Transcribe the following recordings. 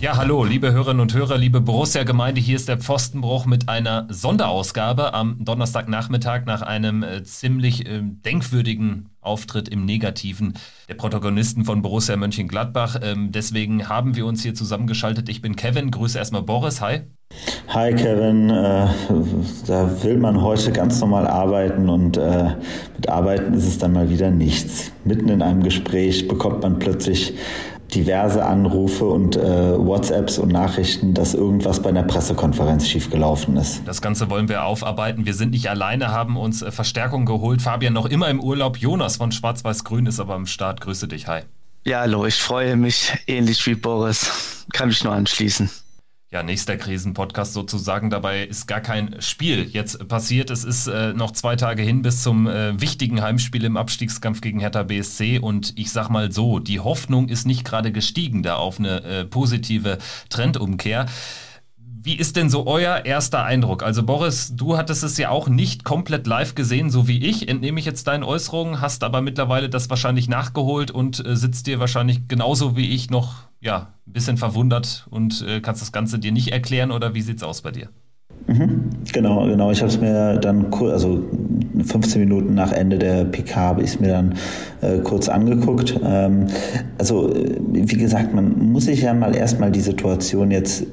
Ja, hallo, liebe Hörerinnen und Hörer, liebe Borussia-Gemeinde. Hier ist der Pfostenbruch mit einer Sonderausgabe am Donnerstagnachmittag nach einem äh, ziemlich äh, denkwürdigen Auftritt im Negativen der Protagonisten von Borussia Mönchengladbach. Ähm, deswegen haben wir uns hier zusammengeschaltet. Ich bin Kevin, grüße erstmal Boris. Hi. Hi Kevin, äh, da will man heute ganz normal arbeiten und äh, mit Arbeiten ist es dann mal wieder nichts. Mitten in einem Gespräch bekommt man plötzlich diverse Anrufe und äh, WhatsApps und Nachrichten, dass irgendwas bei einer Pressekonferenz schiefgelaufen ist. Das Ganze wollen wir aufarbeiten. Wir sind nicht alleine, haben uns äh, Verstärkung geholt. Fabian noch immer im Urlaub. Jonas von Schwarz-Weiß-Grün ist aber am Start. Grüße dich. Hi. Ja, hallo, ich freue mich ähnlich wie Boris. Kann mich nur anschließen ja, nächster Krisenpodcast sozusagen. Dabei ist gar kein Spiel jetzt passiert. Es ist äh, noch zwei Tage hin bis zum äh, wichtigen Heimspiel im Abstiegskampf gegen Hertha BSC. Und ich sag mal so, die Hoffnung ist nicht gerade gestiegen da auf eine äh, positive Trendumkehr. Wie ist denn so euer erster Eindruck? Also Boris, du hattest es ja auch nicht komplett live gesehen, so wie ich, entnehme ich jetzt deinen Äußerungen, hast aber mittlerweile das wahrscheinlich nachgeholt und äh, sitzt dir wahrscheinlich genauso wie ich noch ja, ein bisschen verwundert und äh, kannst das Ganze dir nicht erklären oder wie sieht es aus bei dir? Mhm, genau, genau. Ich habe es mir dann, also 15 Minuten nach Ende der PK habe ich es mir dann äh, kurz angeguckt. Ähm, also, äh, wie gesagt, man muss sich ja mal erstmal die Situation jetzt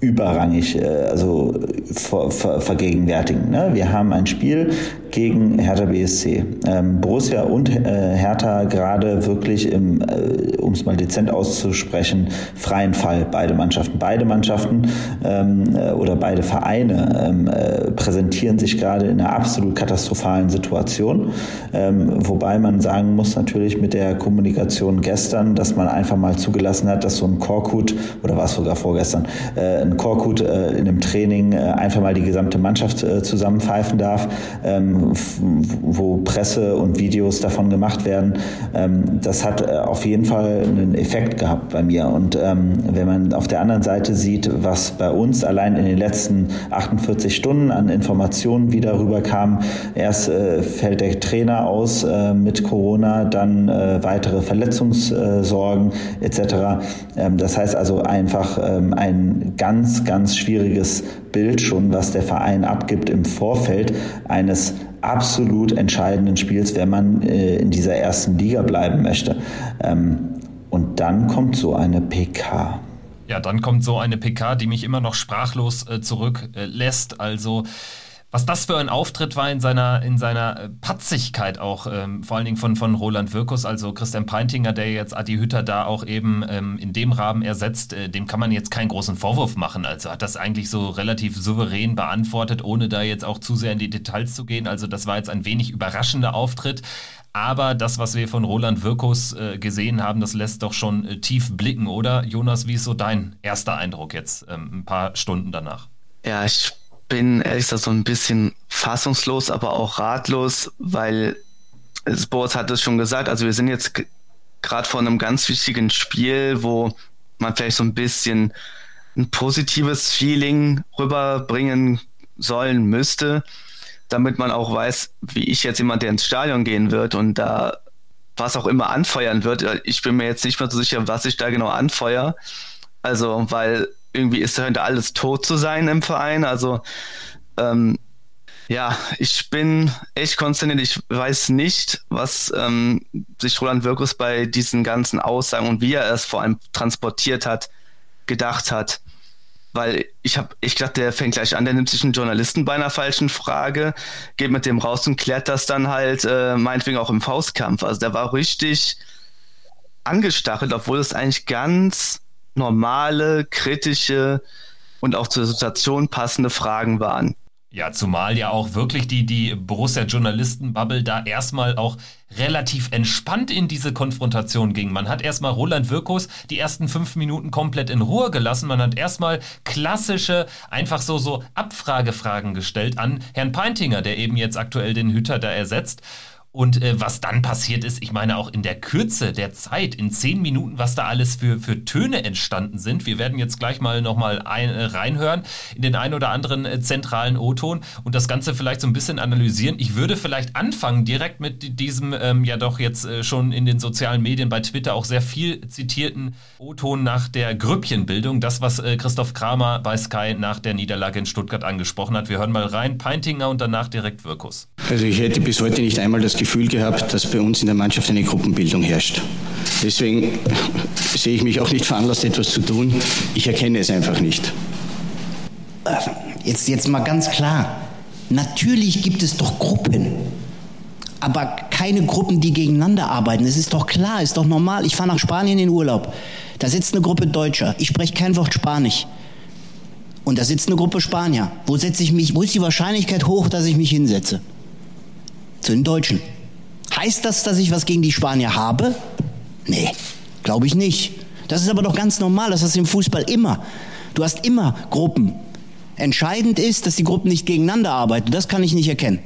überrangig äh, also ver, ver, vergegenwärtigen. Ne? Wir haben ein Spiel gegen Hertha BSC. Ähm, Borussia und äh, Hertha gerade wirklich im, äh, um es mal dezent auszusprechen, freien Fall. Beide Mannschaften, beide Mannschaften ähm, äh, oder beide Vereine ähm, äh, präsentieren sich gerade in einer absolut katastrophalen Situation. Wobei man sagen muss natürlich mit der Kommunikation gestern, dass man einfach mal zugelassen hat, dass so ein Korkut oder war es sogar vorgestern, ein Korkut in einem Training einfach mal die gesamte Mannschaft zusammenpfeifen darf, wo Presse und Videos davon gemacht werden. Ähm, das hat äh, auf jeden Fall einen Effekt gehabt bei mir. Und ähm, wenn man auf der anderen Seite sieht, was bei uns allein in den letzten 48 Stunden an Informationen wieder rüberkam, erst äh, fällt der Trainer aus äh, mit Corona, dann weitere Verletzungssorgen etc. Ähm, das heißt also einfach ein ganz, ganz schwieriges Bild schon, was der Verein abgibt im Vorfeld eines absolut entscheidenden Spiels, wenn man äh, in dieser ersten Liga bleiben möchte. Ähm, und dann kommt so eine PK. Ja, dann kommt so eine PK, die mich immer noch sprachlos äh, zurücklässt. also was das für ein Auftritt war in seiner, in seiner äh, Patzigkeit auch, ähm, vor allen Dingen von, von Roland Wirkus, also Christian Peintinger, der jetzt Adi Hütter da auch eben ähm, in dem Rahmen ersetzt, äh, dem kann man jetzt keinen großen Vorwurf machen. Also hat das eigentlich so relativ souverän beantwortet, ohne da jetzt auch zu sehr in die Details zu gehen. Also das war jetzt ein wenig überraschender Auftritt. Aber das, was wir von Roland Wirkus äh, gesehen haben, das lässt doch schon äh, tief blicken, oder? Jonas, wie ist so dein erster Eindruck jetzt ähm, ein paar Stunden danach? Ja, ich bin ehrlich gesagt so ein bisschen fassungslos, aber auch ratlos, weil Sports hat es schon gesagt, also wir sind jetzt gerade vor einem ganz wichtigen Spiel, wo man vielleicht so ein bisschen ein positives Feeling rüberbringen sollen müsste, damit man auch weiß, wie ich jetzt jemand, der ins Stadion gehen wird und da was auch immer anfeuern wird. Ich bin mir jetzt nicht mehr so sicher, was ich da genau anfeuere. Also, weil irgendwie ist dahinter alles tot zu sein im Verein. Also ähm, ja, ich bin echt konsterniert. Ich weiß nicht, was ähm, sich Roland Wirkus bei diesen ganzen Aussagen und wie er es vor allem transportiert hat, gedacht hat. Weil ich habe, ich dachte, der fängt gleich an, der nimmt sich einen Journalisten bei einer falschen Frage, geht mit dem raus und klärt das dann halt, äh, meinetwegen auch im Faustkampf. Also der war richtig angestachelt, obwohl es eigentlich ganz normale, kritische und auch zur Situation passende Fragen waren. Ja, zumal ja auch wirklich die, die Borussia-Journalisten-Bubble da erstmal auch relativ entspannt in diese Konfrontation ging. Man hat erstmal Roland Wirkus die ersten fünf Minuten komplett in Ruhe gelassen. Man hat erstmal klassische, einfach so, so Abfragefragen gestellt an Herrn Peintinger, der eben jetzt aktuell den Hüter da ersetzt. Und äh, was dann passiert ist, ich meine auch in der Kürze der Zeit, in zehn Minuten, was da alles für, für Töne entstanden sind. Wir werden jetzt gleich mal nochmal äh, reinhören in den ein oder anderen äh, zentralen O-Ton und das Ganze vielleicht so ein bisschen analysieren. Ich würde vielleicht anfangen direkt mit diesem ähm, ja doch jetzt äh, schon in den sozialen Medien bei Twitter auch sehr viel zitierten O-Ton nach der Grüppchenbildung. Das, was äh, Christoph Kramer bei Sky nach der Niederlage in Stuttgart angesprochen hat. Wir hören mal rein. Peintinger und danach direkt Wirkus. Also ich hätte bis heute nicht einmal das Gefühl gehabt, dass bei uns in der Mannschaft eine Gruppenbildung herrscht. Deswegen sehe ich mich auch nicht veranlasst, etwas zu tun. Ich erkenne es einfach nicht. Jetzt, jetzt mal ganz klar. Natürlich gibt es doch Gruppen. Aber keine Gruppen, die gegeneinander arbeiten. Das ist doch klar, ist doch normal. Ich fahre nach Spanien in Urlaub. Da sitzt eine Gruppe Deutscher. Ich spreche kein Wort Spanisch. Und da sitzt eine Gruppe Spanier. Wo setze ich mich? Wo ist die Wahrscheinlichkeit hoch, dass ich mich hinsetze? Zu den Deutschen. Heißt das, dass ich was gegen die Spanier habe? Nee, glaube ich nicht. Das ist aber doch ganz normal, das ist im Fußball immer. Du hast immer Gruppen. Entscheidend ist, dass die Gruppen nicht gegeneinander arbeiten. Das kann ich nicht erkennen.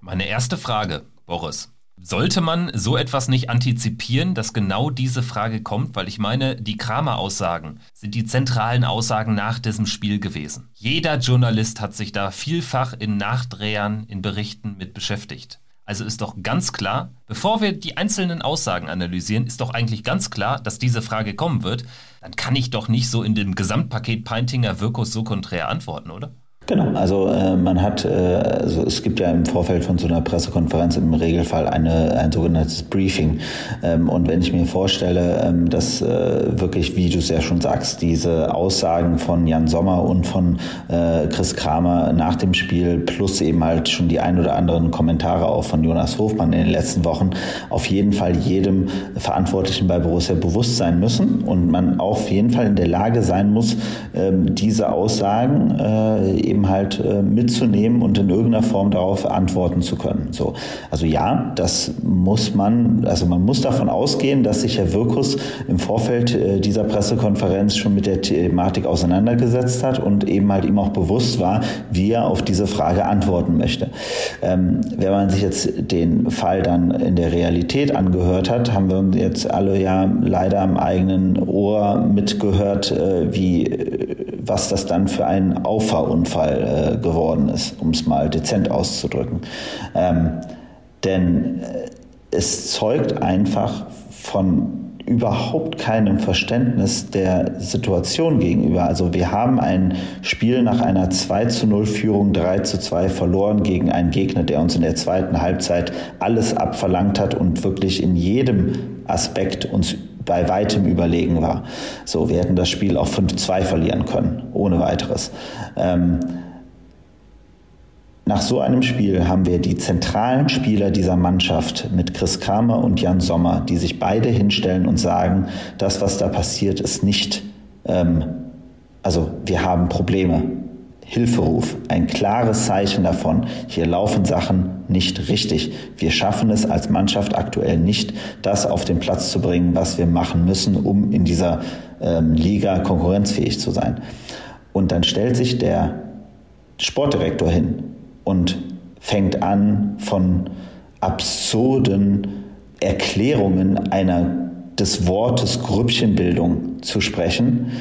Meine erste Frage, Boris. Sollte man so etwas nicht antizipieren, dass genau diese Frage kommt? Weil ich meine, die Kramer-Aussagen sind die zentralen Aussagen nach diesem Spiel gewesen. Jeder Journalist hat sich da vielfach in Nachdrehern, in Berichten mit beschäftigt. Also ist doch ganz klar, bevor wir die einzelnen Aussagen analysieren, ist doch eigentlich ganz klar, dass diese Frage kommen wird. Dann kann ich doch nicht so in dem Gesamtpaket Peintinger Wirkus so konträr antworten, oder? Genau, also äh, man hat, äh, also es gibt ja im Vorfeld von so einer Pressekonferenz im Regelfall eine, ein sogenanntes Briefing. Ähm, und wenn ich mir vorstelle, ähm, dass äh, wirklich, wie du es ja schon sagst, diese Aussagen von Jan Sommer und von äh, Chris Kramer nach dem Spiel plus eben halt schon die ein oder anderen Kommentare auch von Jonas Hofmann in den letzten Wochen auf jeden Fall jedem Verantwortlichen bei Borussia bewusst sein müssen und man auf jeden Fall in der Lage sein muss, ähm, diese Aussagen äh, eben halt äh, mitzunehmen und in irgendeiner Form darauf antworten zu können. So, also ja, das muss man, also man muss davon ausgehen, dass sich Herr Wirkus im Vorfeld äh, dieser Pressekonferenz schon mit der Thematik auseinandergesetzt hat und eben halt ihm auch bewusst war, wie er auf diese Frage antworten möchte. Ähm, wenn man sich jetzt den Fall dann in der Realität angehört hat, haben wir jetzt alle ja leider am eigenen Ohr mitgehört, äh, wie äh, was das dann für ein Auffahrunfall äh, geworden ist, um es mal dezent auszudrücken. Ähm, denn äh, es zeugt einfach von überhaupt keinem Verständnis der Situation gegenüber. Also wir haben ein Spiel nach einer 2 zu 0 Führung 3 zu 2 verloren gegen einen Gegner, der uns in der zweiten Halbzeit alles abverlangt hat und wirklich in jedem Aspekt uns bei weitem überlegen war. So, wir hätten das Spiel auch 5-2 verlieren können, ohne weiteres. Ähm, nach so einem Spiel haben wir die zentralen Spieler dieser Mannschaft mit Chris Kramer und Jan Sommer, die sich beide hinstellen und sagen, das, was da passiert, ist nicht, ähm, also wir haben Probleme. Hilferuf, ein klares Zeichen davon, hier laufen Sachen nicht richtig. Wir schaffen es als Mannschaft aktuell nicht, das auf den Platz zu bringen, was wir machen müssen, um in dieser ähm, Liga konkurrenzfähig zu sein. Und dann stellt sich der Sportdirektor hin und fängt an von absurden Erklärungen einer des Wortes Grüppchenbildung zu sprechen.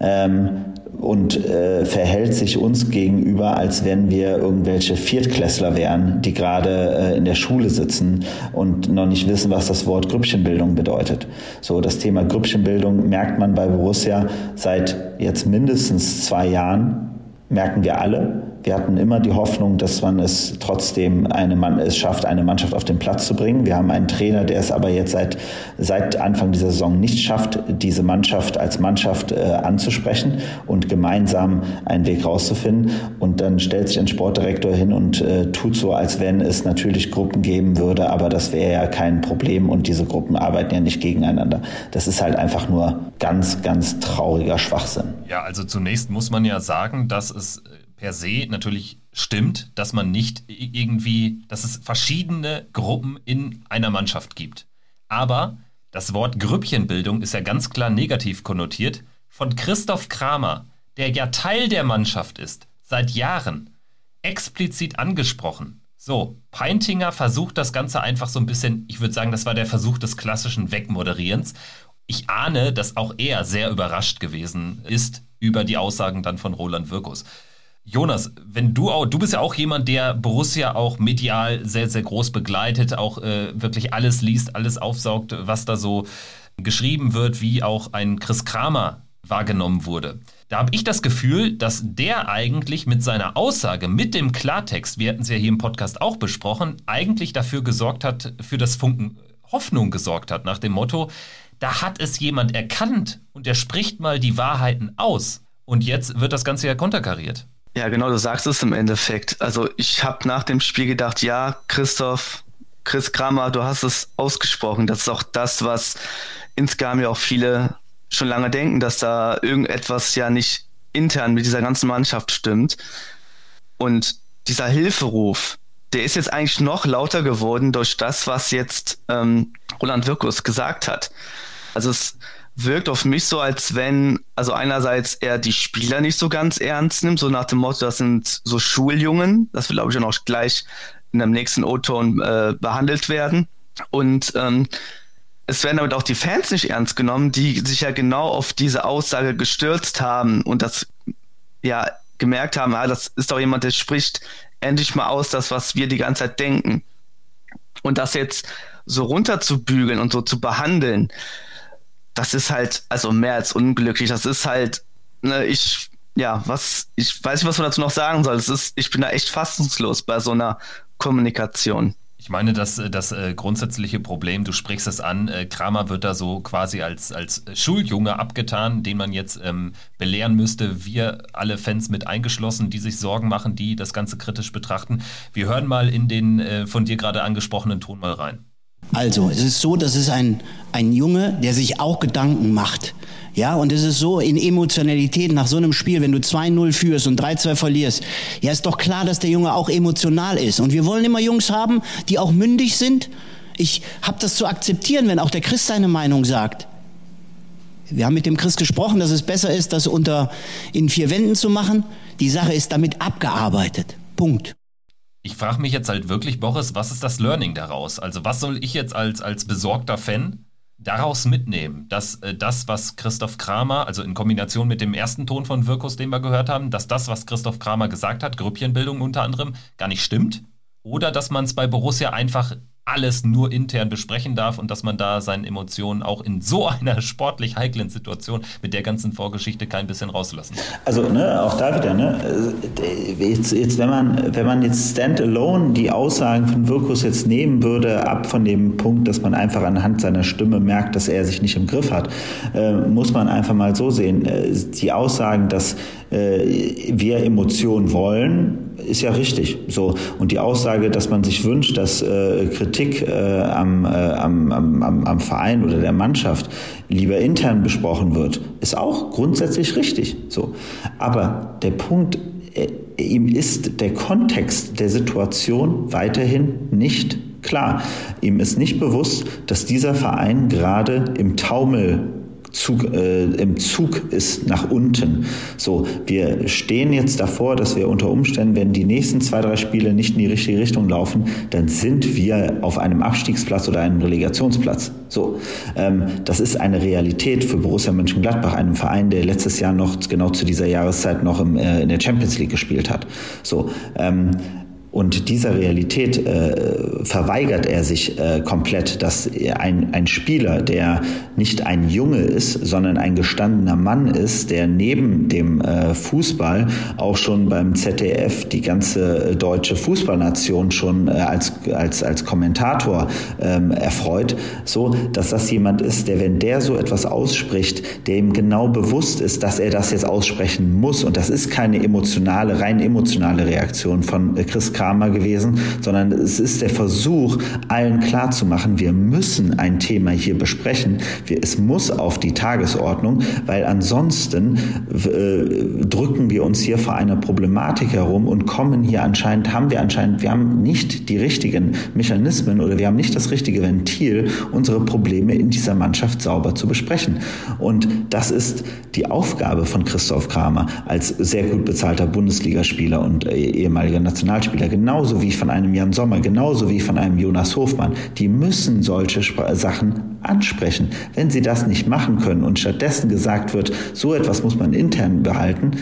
Ähm, und äh, verhält sich uns gegenüber, als wenn wir irgendwelche Viertklässler wären, die gerade äh, in der Schule sitzen und noch nicht wissen, was das Wort Grüppchenbildung bedeutet. So, das Thema Grüppchenbildung merkt man bei Borussia seit jetzt mindestens zwei Jahren, merken wir alle. Wir hatten immer die Hoffnung, dass man es trotzdem eine Mann, es schafft, eine Mannschaft auf den Platz zu bringen. Wir haben einen Trainer, der es aber jetzt seit, seit Anfang dieser Saison nicht schafft, diese Mannschaft als Mannschaft äh, anzusprechen und gemeinsam einen Weg rauszufinden. Und dann stellt sich ein Sportdirektor hin und äh, tut so, als wenn es natürlich Gruppen geben würde, aber das wäre ja kein Problem und diese Gruppen arbeiten ja nicht gegeneinander. Das ist halt einfach nur ganz, ganz trauriger Schwachsinn. Ja, also zunächst muss man ja sagen, dass es per se natürlich stimmt, dass man nicht irgendwie, dass es verschiedene Gruppen in einer Mannschaft gibt. Aber das Wort Grüppchenbildung ist ja ganz klar negativ konnotiert. Von Christoph Kramer, der ja Teil der Mannschaft ist, seit Jahren, explizit angesprochen. So, Peintinger versucht das Ganze einfach so ein bisschen, ich würde sagen, das war der Versuch des klassischen Wegmoderierens. Ich ahne, dass auch er sehr überrascht gewesen ist über die Aussagen dann von Roland Wirkus. Jonas, wenn du auch, du bist ja auch jemand, der Borussia auch medial sehr, sehr groß begleitet, auch äh, wirklich alles liest, alles aufsaugt, was da so geschrieben wird, wie auch ein Chris Kramer wahrgenommen wurde. Da habe ich das Gefühl, dass der eigentlich mit seiner Aussage, mit dem Klartext, wir hatten es ja hier im Podcast auch besprochen, eigentlich dafür gesorgt hat, für das Funken Hoffnung gesorgt hat, nach dem Motto, da hat es jemand erkannt und der spricht mal die Wahrheiten aus. Und jetzt wird das Ganze ja konterkariert. Ja, genau, du sagst es im Endeffekt. Also ich habe nach dem Spiel gedacht, ja, Christoph, Chris Kramer, du hast es ausgesprochen. Das ist auch das, was insgesamt ja auch viele schon lange denken, dass da irgendetwas ja nicht intern mit dieser ganzen Mannschaft stimmt. Und dieser Hilferuf, der ist jetzt eigentlich noch lauter geworden durch das, was jetzt ähm, Roland Wirkus gesagt hat. Also es wirkt auf mich so, als wenn, also einerseits er die Spieler nicht so ganz ernst nimmt, so nach dem Motto, das sind so Schuljungen, das will glaube ich auch noch gleich in dem nächsten O-Ton äh, behandelt werden. Und ähm, es werden damit auch die Fans nicht ernst genommen, die sich ja genau auf diese Aussage gestürzt haben und das ja gemerkt haben, ah, das ist doch jemand, der spricht endlich mal aus, das, was wir die ganze Zeit denken. Und das jetzt so runterzubügeln und so zu behandeln, das ist halt, also mehr als unglücklich. Das ist halt, ne, ich, ja, was, ich weiß nicht, was man dazu noch sagen soll. Es ist, ich bin da echt fassungslos bei so einer Kommunikation. Ich meine, das, das äh, grundsätzliche Problem, du sprichst es an, äh, Kramer wird da so quasi als, als Schuljunge abgetan, den man jetzt ähm, belehren müsste. Wir alle Fans mit eingeschlossen, die sich Sorgen machen, die das Ganze kritisch betrachten. Wir hören mal in den äh, von dir gerade angesprochenen Ton mal rein. Also, es ist so, das ist ein, ein Junge, der sich auch Gedanken macht. Ja, und es ist so in Emotionalität nach so einem Spiel, wenn du 2-0 führst und 3-2 verlierst, ja, ist doch klar, dass der Junge auch emotional ist. Und wir wollen immer Jungs haben, die auch mündig sind. Ich habe das zu akzeptieren, wenn auch der Christ seine Meinung sagt. Wir haben mit dem Christ gesprochen, dass es besser ist, das unter in vier Wänden zu machen. Die Sache ist damit abgearbeitet. Punkt. Ich frage mich jetzt halt wirklich, Boris, was ist das Learning daraus? Also was soll ich jetzt als, als besorgter Fan daraus mitnehmen, dass äh, das, was Christoph Kramer, also in Kombination mit dem ersten Ton von Wirkus, den wir gehört haben, dass das, was Christoph Kramer gesagt hat, Grüppchenbildung unter anderem, gar nicht stimmt? Oder dass man es bei Borussia einfach alles nur intern besprechen darf und dass man da seinen Emotionen auch in so einer sportlich heiklen Situation mit der ganzen Vorgeschichte kein bisschen rauslassen. Also ne, auch da wieder, ne, jetzt, jetzt wenn man wenn man jetzt standalone die Aussagen von Wirkus jetzt nehmen würde, ab von dem Punkt, dass man einfach anhand seiner Stimme merkt, dass er sich nicht im Griff hat, äh, muss man einfach mal so sehen. Äh, die Aussagen, dass äh, wir Emotionen wollen, ist ja richtig. So und die Aussage, dass man sich wünscht, dass äh, Kritik äh, am, äh, am, am, am Verein oder der Mannschaft lieber intern besprochen wird, ist auch grundsätzlich richtig. So, aber der Punkt äh, ihm ist der Kontext der Situation weiterhin nicht klar. Ihm ist nicht bewusst, dass dieser Verein gerade im Taumel Zug, äh, im Zug ist nach unten. So, wir stehen jetzt davor, dass wir unter Umständen, wenn die nächsten zwei, drei Spiele nicht in die richtige Richtung laufen, dann sind wir auf einem Abstiegsplatz oder einem Relegationsplatz. So, ähm, das ist eine Realität für Borussia Mönchengladbach, einem Verein, der letztes Jahr noch genau zu dieser Jahreszeit noch im, äh, in der Champions League gespielt hat. So, ähm, und dieser Realität äh, verweigert er sich äh, komplett, dass ein, ein Spieler, der nicht ein Junge ist, sondern ein gestandener Mann ist, der neben dem äh, Fußball auch schon beim ZDF die ganze deutsche Fußballnation schon äh, als, als, als Kommentator ähm, erfreut, so dass das jemand ist, der, wenn der so etwas ausspricht, der ihm genau bewusst ist, dass er das jetzt aussprechen muss. Und das ist keine emotionale, rein emotionale Reaktion von äh, Chris Kramer gewesen, sondern es ist der Versuch, allen klarzumachen, wir müssen ein Thema hier besprechen. Wir, es muss auf die Tagesordnung, weil ansonsten äh, drücken wir uns hier vor einer Problematik herum und kommen hier anscheinend, haben wir anscheinend, wir haben nicht die richtigen Mechanismen oder wir haben nicht das richtige Ventil, unsere Probleme in dieser Mannschaft sauber zu besprechen. Und das ist die Aufgabe von Christoph Kramer als sehr gut bezahlter Bundesligaspieler und äh, ehemaliger Nationalspieler Hertha, genauso wie von einem Jan Sommer, genauso wie von einem Jonas Hofmann, die müssen solche Sp Sachen ansprechen. Wenn sie das nicht machen können und stattdessen gesagt wird, so etwas muss man intern behalten,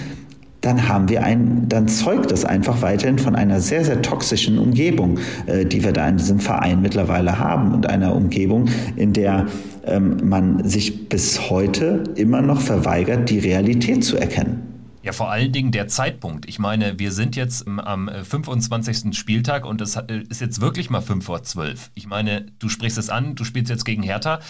dann haben wir ein, dann zeugt das einfach weiterhin von einer sehr, sehr toxischen Umgebung, äh, die wir da in diesem Verein mittlerweile haben und einer Umgebung, in der ähm, man sich bis heute immer noch verweigert, die Realität zu erkennen. Ja, vor allen Dingen der Zeitpunkt. Ich meine, wir sind jetzt am 25. Äh, Spieltag und es äh, ist jetzt wirklich mal 5 vor 12. Ich meine, du sprichst es an, du spielst jetzt gegen Hertha.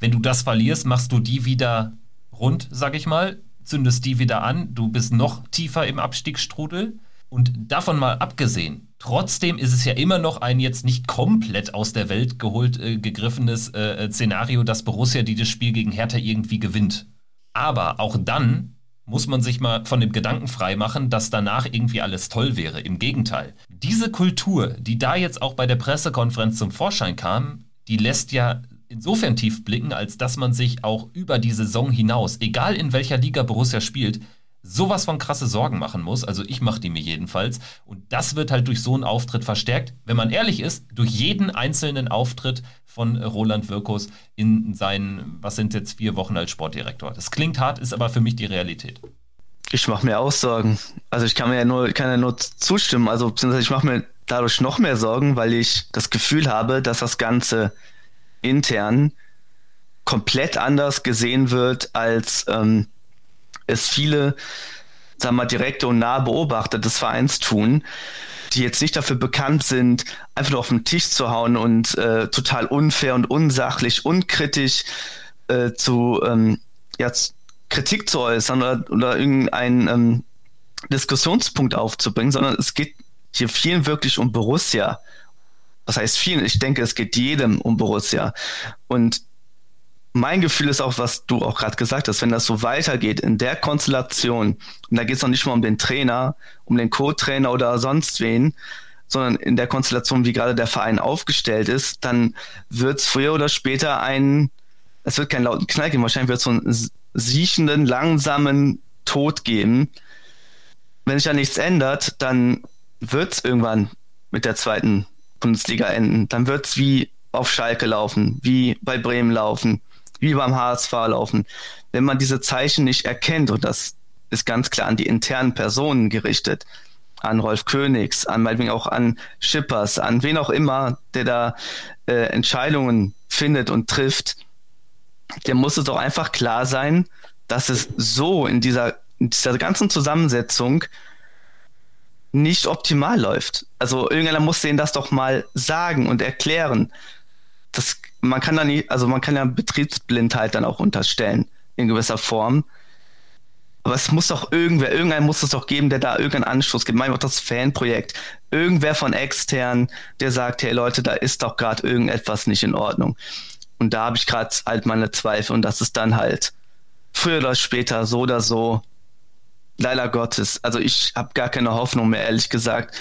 Wenn du das verlierst, machst du die wieder rund, sag ich mal zündest die wieder an, du bist noch tiefer im Abstiegsstrudel. Und davon mal abgesehen, trotzdem ist es ja immer noch ein jetzt nicht komplett aus der Welt geholt äh, gegriffenes äh, Szenario, dass Borussia dieses Spiel gegen Hertha irgendwie gewinnt. Aber auch dann muss man sich mal von dem Gedanken frei machen, dass danach irgendwie alles toll wäre. Im Gegenteil. Diese Kultur, die da jetzt auch bei der Pressekonferenz zum Vorschein kam, die lässt ja insofern tief blicken, als dass man sich auch über die Saison hinaus, egal in welcher Liga Borussia spielt, sowas von krasse Sorgen machen muss. Also ich mache die mir jedenfalls. Und das wird halt durch so einen Auftritt verstärkt. Wenn man ehrlich ist, durch jeden einzelnen Auftritt von Roland Wirkus in seinen, was sind jetzt vier Wochen als Sportdirektor. Das klingt hart, ist aber für mich die Realität. Ich mache mir auch Sorgen. Also ich kann mir ja nur, kann ja nur zustimmen. Also ich mache mir dadurch noch mehr Sorgen, weil ich das Gefühl habe, dass das Ganze intern komplett anders gesehen wird, als ähm, es viele, sagen mal, direkte und nahe Beobachter des Vereins tun, die jetzt nicht dafür bekannt sind, einfach nur auf den Tisch zu hauen und äh, total unfair und unsachlich, unkritisch äh, zu ähm, ja, Kritik zu äußern oder, oder irgendeinen ähm, Diskussionspunkt aufzubringen, sondern es geht hier vielen wirklich um Borussia was heißt vielen? Ich denke, es geht jedem um Borussia. Und mein Gefühl ist auch, was du auch gerade gesagt hast, wenn das so weitergeht in der Konstellation, und da geht es noch nicht mal um den Trainer, um den Co-Trainer oder sonst wen, sondern in der Konstellation, wie gerade der Verein aufgestellt ist, dann wird es früher oder später ein, es wird keinen lauten Knall geben, wahrscheinlich wird es so einen siechenden, langsamen Tod geben. Wenn sich da nichts ändert, dann wird es irgendwann mit der zweiten Bundesliga enden, dann wird es wie auf Schalke laufen, wie bei Bremen laufen, wie beim HSV laufen. Wenn man diese Zeichen nicht erkennt, und das ist ganz klar an die internen Personen gerichtet, an Rolf Königs, an meinetwegen auch an Schippers, an wen auch immer, der da äh, Entscheidungen findet und trifft, der muss es doch einfach klar sein, dass es so in dieser, in dieser ganzen Zusammensetzung nicht optimal läuft. Also irgendeiner muss denen das doch mal sagen und erklären. Das, man kann da nicht, also man kann ja Betriebsblindheit dann auch unterstellen in gewisser Form. Aber es muss doch irgendwer, irgendeiner muss es doch geben, der da irgendeinen Anschluss gibt. Manchmal auch das Fanprojekt. Irgendwer von extern, der sagt, hey Leute, da ist doch gerade irgendetwas nicht in Ordnung. Und da habe ich gerade halt meine Zweifel und das ist dann halt früher oder später so oder so leider Gottes. Also ich habe gar keine Hoffnung mehr, ehrlich gesagt.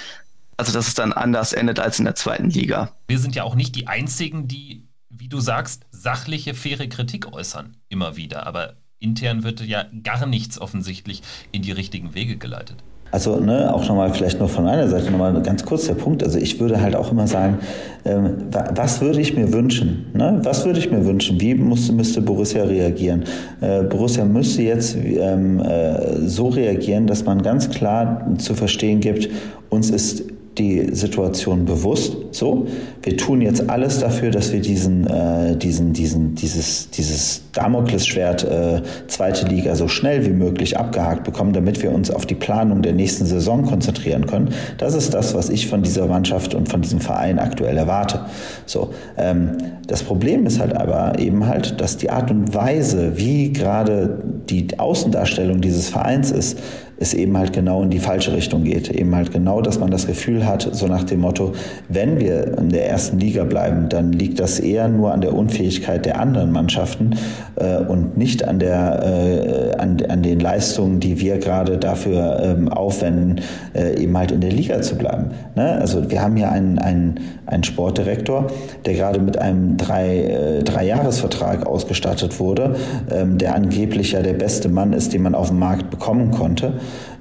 Also dass es dann anders endet als in der zweiten Liga. Wir sind ja auch nicht die Einzigen, die, du sagst, sachliche, faire Kritik äußern. Immer wieder. Aber intern wird ja gar nichts offensichtlich in die richtigen Wege geleitet. Also ne, auch nochmal vielleicht nur von meiner Seite nochmal ganz kurz der Punkt. Also ich würde halt auch immer sagen, ähm, was würde ich mir wünschen? Ne? Was würde ich mir wünschen? Wie muss, müsste Borussia reagieren? Äh, Borussia müsste jetzt ähm, äh, so reagieren, dass man ganz klar zu verstehen gibt, uns ist die Situation bewusst. So, wir tun jetzt alles dafür, dass wir diesen, äh, diesen, diesen, dieses, dieses Damoklesschwert äh, zweite Liga so schnell wie möglich abgehakt bekommen, damit wir uns auf die Planung der nächsten Saison konzentrieren können. Das ist das, was ich von dieser Mannschaft und von diesem Verein aktuell erwarte. So, ähm, das Problem ist halt aber eben halt, dass die Art und Weise, wie gerade die Außendarstellung dieses Vereins ist, es eben halt genau in die falsche Richtung geht. Eben halt genau, dass man das Gefühl hat, so nach dem Motto, wenn wir in der ersten Liga bleiben, dann liegt das eher nur an der Unfähigkeit der anderen Mannschaften äh, und nicht an, der, äh, an, an den Leistungen, die wir gerade dafür ähm, aufwenden, äh, eben halt in der Liga zu bleiben. Ne? Also wir haben hier einen, einen, einen Sportdirektor, der gerade mit einem drei, äh, Dreijahresvertrag ausgestattet wurde, ähm, der angeblich ja der beste Mann ist, den man auf dem Markt bekommen konnte.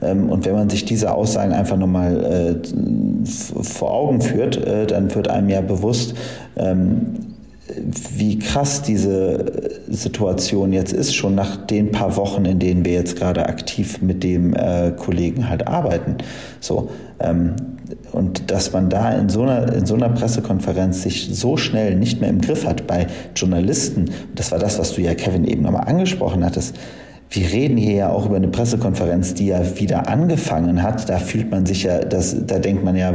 Ähm, und wenn man sich diese Aussagen einfach nochmal äh, vor Augen führt, äh, dann wird einem ja bewusst, ähm, wie krass diese Situation jetzt ist, schon nach den paar Wochen, in denen wir jetzt gerade aktiv mit dem äh, Kollegen halt arbeiten. So, ähm, und dass man da in so, einer, in so einer Pressekonferenz sich so schnell nicht mehr im Griff hat bei Journalisten, das war das, was du ja, Kevin, eben nochmal angesprochen hattest, wir reden hier ja auch über eine Pressekonferenz, die ja wieder angefangen hat. Da fühlt man sich ja, das, da denkt man ja,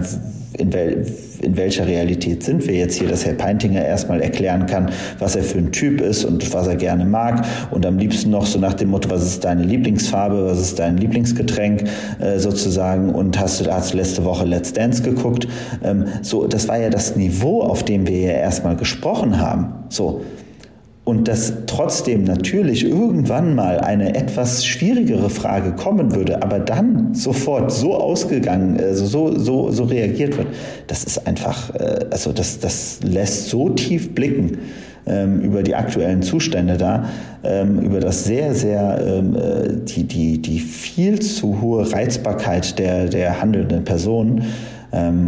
in, wel, in welcher Realität sind wir jetzt hier, dass Herr Peintinger erstmal erklären kann, was er für ein Typ ist und was er gerne mag und am liebsten noch so nach dem Motto, was ist deine Lieblingsfarbe, was ist dein Lieblingsgetränk äh, sozusagen und hast du hast letzte Woche Let's Dance geguckt. Ähm, so, das war ja das Niveau, auf dem wir ja erstmal gesprochen haben. So und dass trotzdem natürlich irgendwann mal eine etwas schwierigere Frage kommen würde, aber dann sofort so ausgegangen, also so, so, so reagiert wird, das ist einfach, äh, also das, das lässt so tief blicken ähm, über die aktuellen Zustände da, ähm, über das sehr, sehr, ähm, äh, die, die, die viel zu hohe Reizbarkeit der, der handelnden Personen.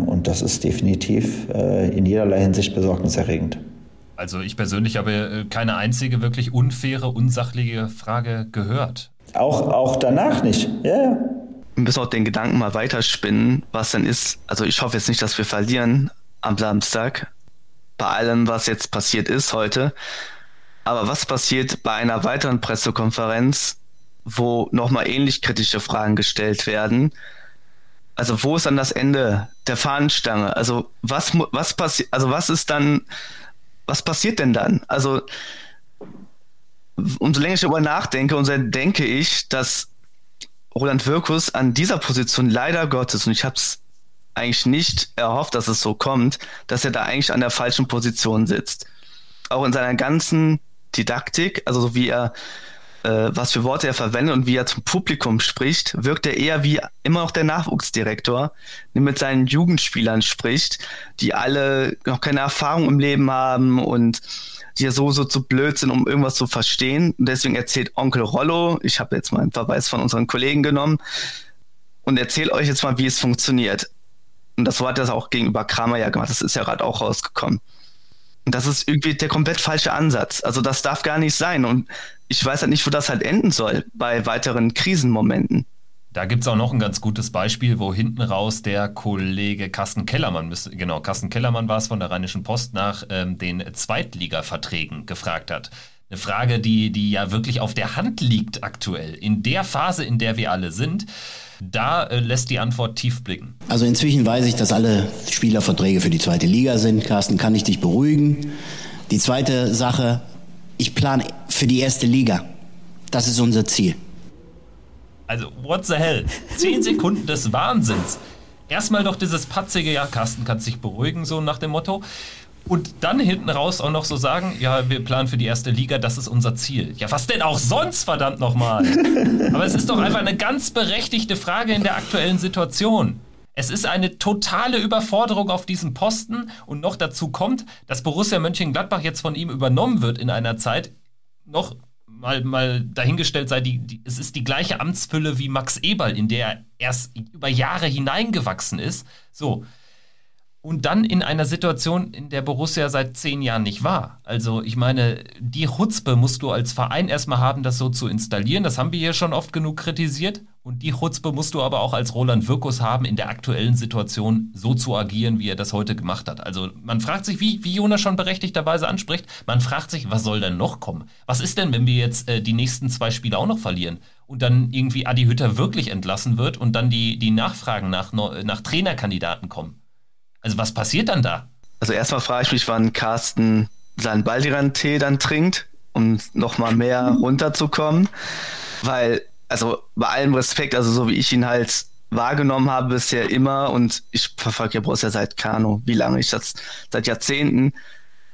Und das ist definitiv äh, in jederlei Hinsicht besorgniserregend. Also ich persönlich habe äh, keine einzige wirklich unfaire, unsachliche Frage gehört. Auch, auch danach nicht. Ja, ja. Wir müssen auch den Gedanken mal weiterspinnen, was denn ist. Also ich hoffe jetzt nicht, dass wir verlieren am Samstag. Bei allem, was jetzt passiert ist heute. Aber was passiert bei einer weiteren Pressekonferenz, wo nochmal ähnlich kritische Fragen gestellt werden? Also wo ist dann das Ende der Fahnenstange? Also was, was passiert, also was ist dann, was passiert denn dann? Also, umso länger ich darüber nachdenke, umso denke ich, dass Roland Wirkus an dieser Position leider Gottes, und ich habe es eigentlich nicht erhofft, dass es so kommt, dass er da eigentlich an der falschen Position sitzt. Auch in seiner ganzen Didaktik, also so wie er, äh, was für Worte er verwendet und wie er zum Publikum spricht, wirkt er eher wie immer noch der Nachwuchsdirektor, der mit seinen Jugendspielern spricht, die alle noch keine Erfahrung im Leben haben und die ja so, so zu blöd sind, um irgendwas zu verstehen. Und deswegen erzählt Onkel Rollo, ich habe jetzt mal einen Verweis von unseren Kollegen genommen, und erzählt euch jetzt mal, wie es funktioniert. Und das hat er auch gegenüber Kramer ja gemacht, das ist ja gerade auch rausgekommen. Und das ist irgendwie der komplett falsche Ansatz. Also das darf gar nicht sein. Und ich weiß halt nicht, wo das halt enden soll bei weiteren Krisenmomenten. Da gibt es auch noch ein ganz gutes Beispiel, wo hinten raus der Kollege Carsten Kellermann, genau, Carsten Kellermann war es von der Rheinischen Post, nach ähm, den Zweitligaverträgen gefragt hat. Eine Frage, die, die ja wirklich auf der Hand liegt aktuell. In der Phase, in der wir alle sind, da äh, lässt die Antwort tief blicken. Also inzwischen weiß ich, dass alle Spielerverträge für die zweite Liga sind. Carsten, kann ich dich beruhigen? Die zweite Sache, ich plane für die erste Liga. Das ist unser Ziel. Also, what the hell? Zehn Sekunden des Wahnsinns. Erstmal doch dieses patzige, ja, Carsten kann sich beruhigen, so nach dem Motto. Und dann hinten raus auch noch so sagen, ja, wir planen für die erste Liga, das ist unser Ziel. Ja, was denn auch sonst, verdammt nochmal? Aber es ist doch einfach eine ganz berechtigte Frage in der aktuellen Situation. Es ist eine totale Überforderung auf diesem Posten und noch dazu kommt, dass Borussia Mönchengladbach jetzt von ihm übernommen wird in einer Zeit, noch mal, mal dahingestellt sei, die, die, es ist die gleiche Amtsfülle wie Max Eberl, in der er erst über Jahre hineingewachsen ist. So. Und dann in einer Situation, in der Borussia seit zehn Jahren nicht war. Also, ich meine, die Chutzpe musst du als Verein erstmal haben, das so zu installieren. Das haben wir hier schon oft genug kritisiert. Und die Chutzpe musst du aber auch als Roland Wirkus haben, in der aktuellen Situation so zu agieren, wie er das heute gemacht hat. Also man fragt sich, wie, wie Jonas schon berechtigterweise anspricht, man fragt sich, was soll denn noch kommen? Was ist denn, wenn wir jetzt äh, die nächsten zwei Spiele auch noch verlieren? Und dann irgendwie Adi Hütter wirklich entlassen wird und dann die, die Nachfragen nach, nach Trainerkandidaten kommen. Also was passiert dann da? Also erstmal frage ich mich, wann Carsten seinen Baldiran-Tee dann trinkt, um nochmal mehr runterzukommen. Weil also bei allem Respekt, also so wie ich ihn halt wahrgenommen habe bisher immer und ich verfolge ja Borussia seit Kano, wie lange ich das seit Jahrzehnten.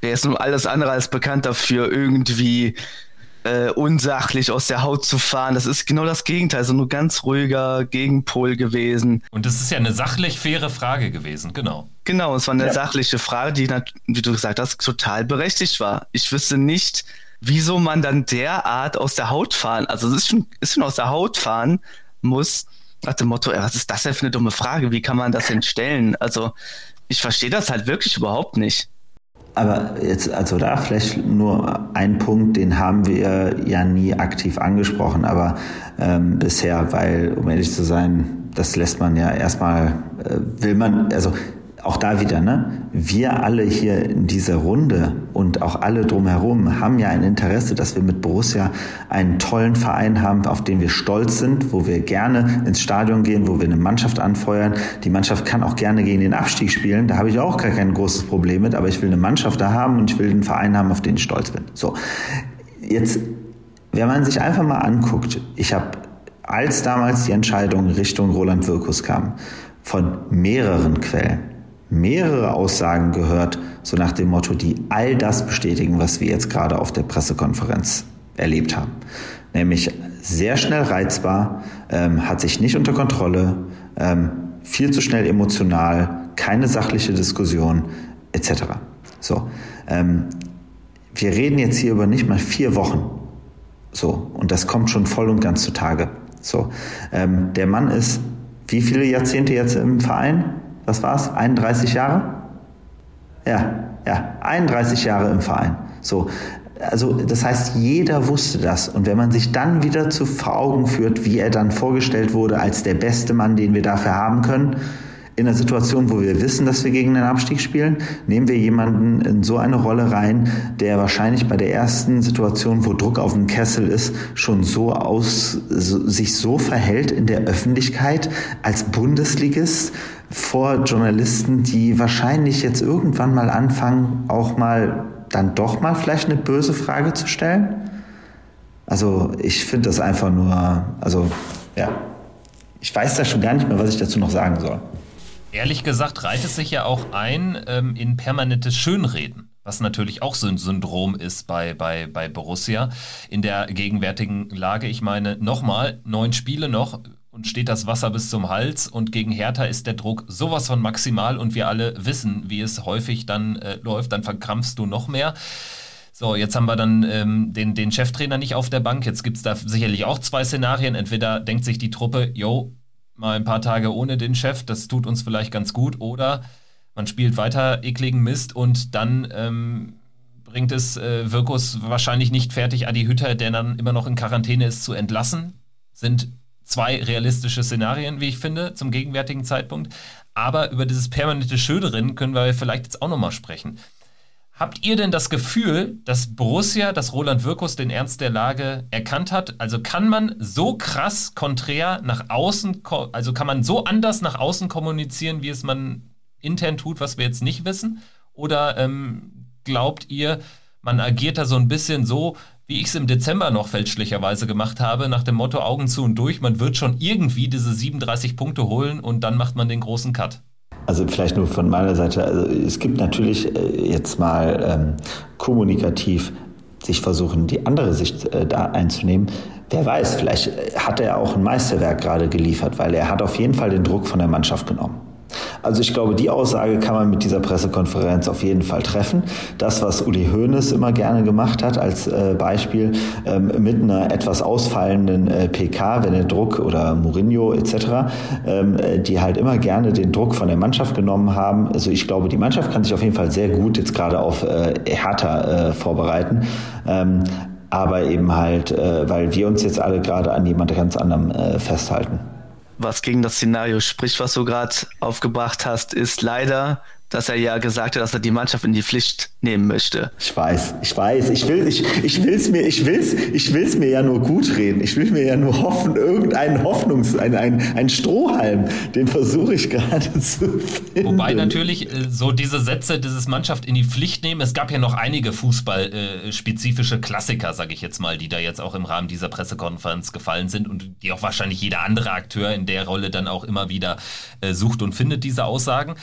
Der ist nun alles andere als bekannt dafür, irgendwie äh, unsachlich aus der Haut zu fahren. Das ist genau das Gegenteil, so nur ganz ruhiger Gegenpol gewesen. Und das ist ja eine sachlich faire Frage gewesen, genau. Genau, es war eine ja. sachliche Frage, die, wie du gesagt hast, total berechtigt war. Ich wüsste nicht, wieso man dann derart aus der Haut fahren, also es ist schon, ist schon aus der Haut fahren muss, Nach dem Motto, was ist das denn für eine dumme Frage? Wie kann man das denn stellen? Also, ich verstehe das halt wirklich überhaupt nicht. Aber jetzt, also da vielleicht nur ein Punkt, den haben wir ja nie aktiv angesprochen, aber ähm, bisher, weil, um ehrlich zu sein, das lässt man ja erstmal, äh, will man, also auch da wieder, ne? Wir alle hier in dieser Runde und auch alle drumherum haben ja ein Interesse, dass wir mit Borussia einen tollen Verein haben, auf den wir stolz sind, wo wir gerne ins Stadion gehen, wo wir eine Mannschaft anfeuern. Die Mannschaft kann auch gerne gegen den Abstieg spielen. Da habe ich auch gar kein großes Problem mit, aber ich will eine Mannschaft da haben und ich will einen Verein haben, auf den ich stolz bin. So. Jetzt, wenn man sich einfach mal anguckt, ich habe als damals die Entscheidung Richtung Roland Wirkus kam, von mehreren Quellen mehrere Aussagen gehört, so nach dem Motto, die all das bestätigen, was wir jetzt gerade auf der Pressekonferenz erlebt haben. Nämlich sehr schnell reizbar, ähm, hat sich nicht unter Kontrolle, ähm, viel zu schnell emotional, keine sachliche Diskussion etc. So, ähm, wir reden jetzt hier über nicht mal vier Wochen. So, und das kommt schon voll und ganz zutage. So, ähm, der Mann ist wie viele Jahrzehnte jetzt im Verein? Was war es, 31 Jahre? Ja, ja, 31 Jahre im Verein. So, also das heißt, jeder wusste das. Und wenn man sich dann wieder zu vor Augen führt, wie er dann vorgestellt wurde als der beste Mann, den wir dafür haben können, in einer Situation, wo wir wissen, dass wir gegen den Abstieg spielen, nehmen wir jemanden in so eine Rolle rein, der wahrscheinlich bei der ersten Situation, wo Druck auf dem Kessel ist, schon so aus, so, sich so verhält in der Öffentlichkeit als Bundesligist vor Journalisten, die wahrscheinlich jetzt irgendwann mal anfangen, auch mal dann doch mal vielleicht eine böse Frage zu stellen? Also ich finde das einfach nur, also ja, ich weiß da schon gar nicht mehr, was ich dazu noch sagen soll. Ehrlich gesagt reiht es sich ja auch ein ähm, in permanentes Schönreden, was natürlich auch so ein Syndrom ist bei, bei, bei Borussia in der gegenwärtigen Lage. Ich meine, nochmal, neun Spiele noch und steht das Wasser bis zum Hals und gegen Hertha ist der Druck sowas von maximal und wir alle wissen, wie es häufig dann äh, läuft, dann verkrampfst du noch mehr. So, jetzt haben wir dann ähm, den, den Cheftrainer nicht auf der Bank. Jetzt gibt es da sicherlich auch zwei Szenarien. Entweder denkt sich die Truppe, yo, mal ein paar Tage ohne den Chef, das tut uns vielleicht ganz gut, oder man spielt weiter ekligen Mist und dann ähm, bringt es äh, Wirkus wahrscheinlich nicht fertig, Adi Hütter, der dann immer noch in Quarantäne ist, zu entlassen. Sind zwei realistische Szenarien, wie ich finde, zum gegenwärtigen Zeitpunkt. Aber über dieses permanente Schöderen können wir vielleicht jetzt auch nochmal sprechen. Habt ihr denn das Gefühl, dass Borussia, dass Roland Wirkus den Ernst der Lage erkannt hat? Also kann man so krass konträr nach außen, also kann man so anders nach außen kommunizieren, wie es man intern tut, was wir jetzt nicht wissen? Oder ähm, glaubt ihr, man agiert da so ein bisschen so, wie ich es im Dezember noch fälschlicherweise gemacht habe, nach dem Motto Augen zu und durch, man wird schon irgendwie diese 37 Punkte holen und dann macht man den großen Cut? Also vielleicht nur von meiner Seite. Also es gibt natürlich äh, jetzt mal ähm, kommunikativ sich versuchen, die andere Sicht äh, da einzunehmen. Wer weiß, vielleicht hat er auch ein Meisterwerk gerade geliefert, weil er hat auf jeden Fall den Druck von der Mannschaft genommen. Also ich glaube, die Aussage kann man mit dieser Pressekonferenz auf jeden Fall treffen. Das, was Uli Hoeneß immer gerne gemacht hat als äh, Beispiel ähm, mit einer etwas ausfallenden äh, PK, wenn der Druck oder Mourinho etc., ähm, die halt immer gerne den Druck von der Mannschaft genommen haben. Also ich glaube, die Mannschaft kann sich auf jeden Fall sehr gut jetzt gerade auf äh, Hertha äh, vorbereiten. Ähm, aber eben halt, äh, weil wir uns jetzt alle gerade an jemand ganz anderem äh, festhalten was gegen das Szenario spricht, was du gerade aufgebracht hast, ist leider, dass er ja gesagt hat, dass er die Mannschaft in die Pflicht nehmen möchte. Ich weiß, ich weiß, ich will, ich, ich will's mir, ich will's, ich will's mir ja nur gut reden. Ich will mir ja nur hoffen, irgendeinen Hoffnungs, ein, ein, ein Strohhalm, den versuche ich gerade zu finden. Wobei natürlich äh, so diese Sätze, dieses Mannschaft in die Pflicht nehmen, es gab ja noch einige fußballspezifische Klassiker, sage ich jetzt mal, die da jetzt auch im Rahmen dieser Pressekonferenz gefallen sind und die auch wahrscheinlich jeder andere Akteur in der Rolle dann auch immer wieder äh, sucht und findet diese Aussagen.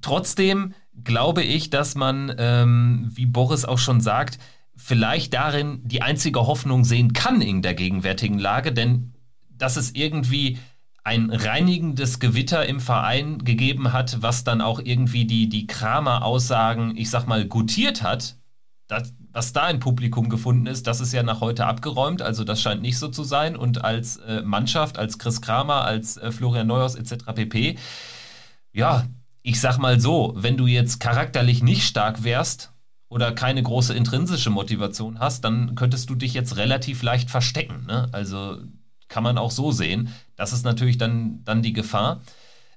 Trotzdem glaube ich, dass man, ähm, wie Boris auch schon sagt, vielleicht darin die einzige Hoffnung sehen kann in der gegenwärtigen Lage, denn dass es irgendwie ein reinigendes Gewitter im Verein gegeben hat, was dann auch irgendwie die, die Kramer-Aussagen, ich sag mal, gutiert hat, das, was da ein Publikum gefunden ist, das ist ja nach heute abgeräumt. Also das scheint nicht so zu sein. Und als äh, Mannschaft, als Chris Kramer, als äh, Florian Neuhaus etc. pp. Ja, ich sag mal so, wenn du jetzt charakterlich nicht stark wärst oder keine große intrinsische Motivation hast, dann könntest du dich jetzt relativ leicht verstecken. Ne? Also kann man auch so sehen. Das ist natürlich dann, dann die Gefahr.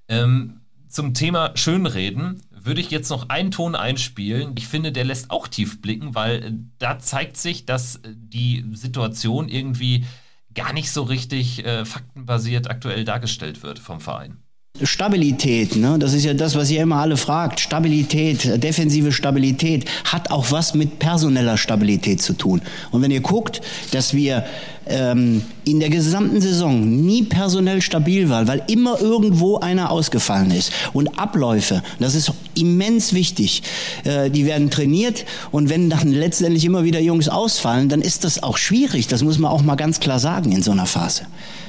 Ähm, zum Thema Schönreden würde ich jetzt noch einen Ton einspielen. Ich finde, der lässt auch tief blicken, weil äh, da zeigt sich, dass äh, die Situation irgendwie gar nicht so richtig äh, faktenbasiert aktuell dargestellt wird vom Verein. Stabilität, ne? das ist ja das, was ihr immer alle fragt. Stabilität, defensive Stabilität hat auch was mit personeller Stabilität zu tun. Und wenn ihr guckt, dass wir ähm, in der gesamten Saison nie personell stabil waren, weil immer irgendwo einer ausgefallen ist. Und Abläufe, das ist immens wichtig. Äh, die werden trainiert und wenn dann letztendlich immer wieder Jungs ausfallen, dann ist das auch schwierig. Das muss man auch mal ganz klar sagen in so einer Phase.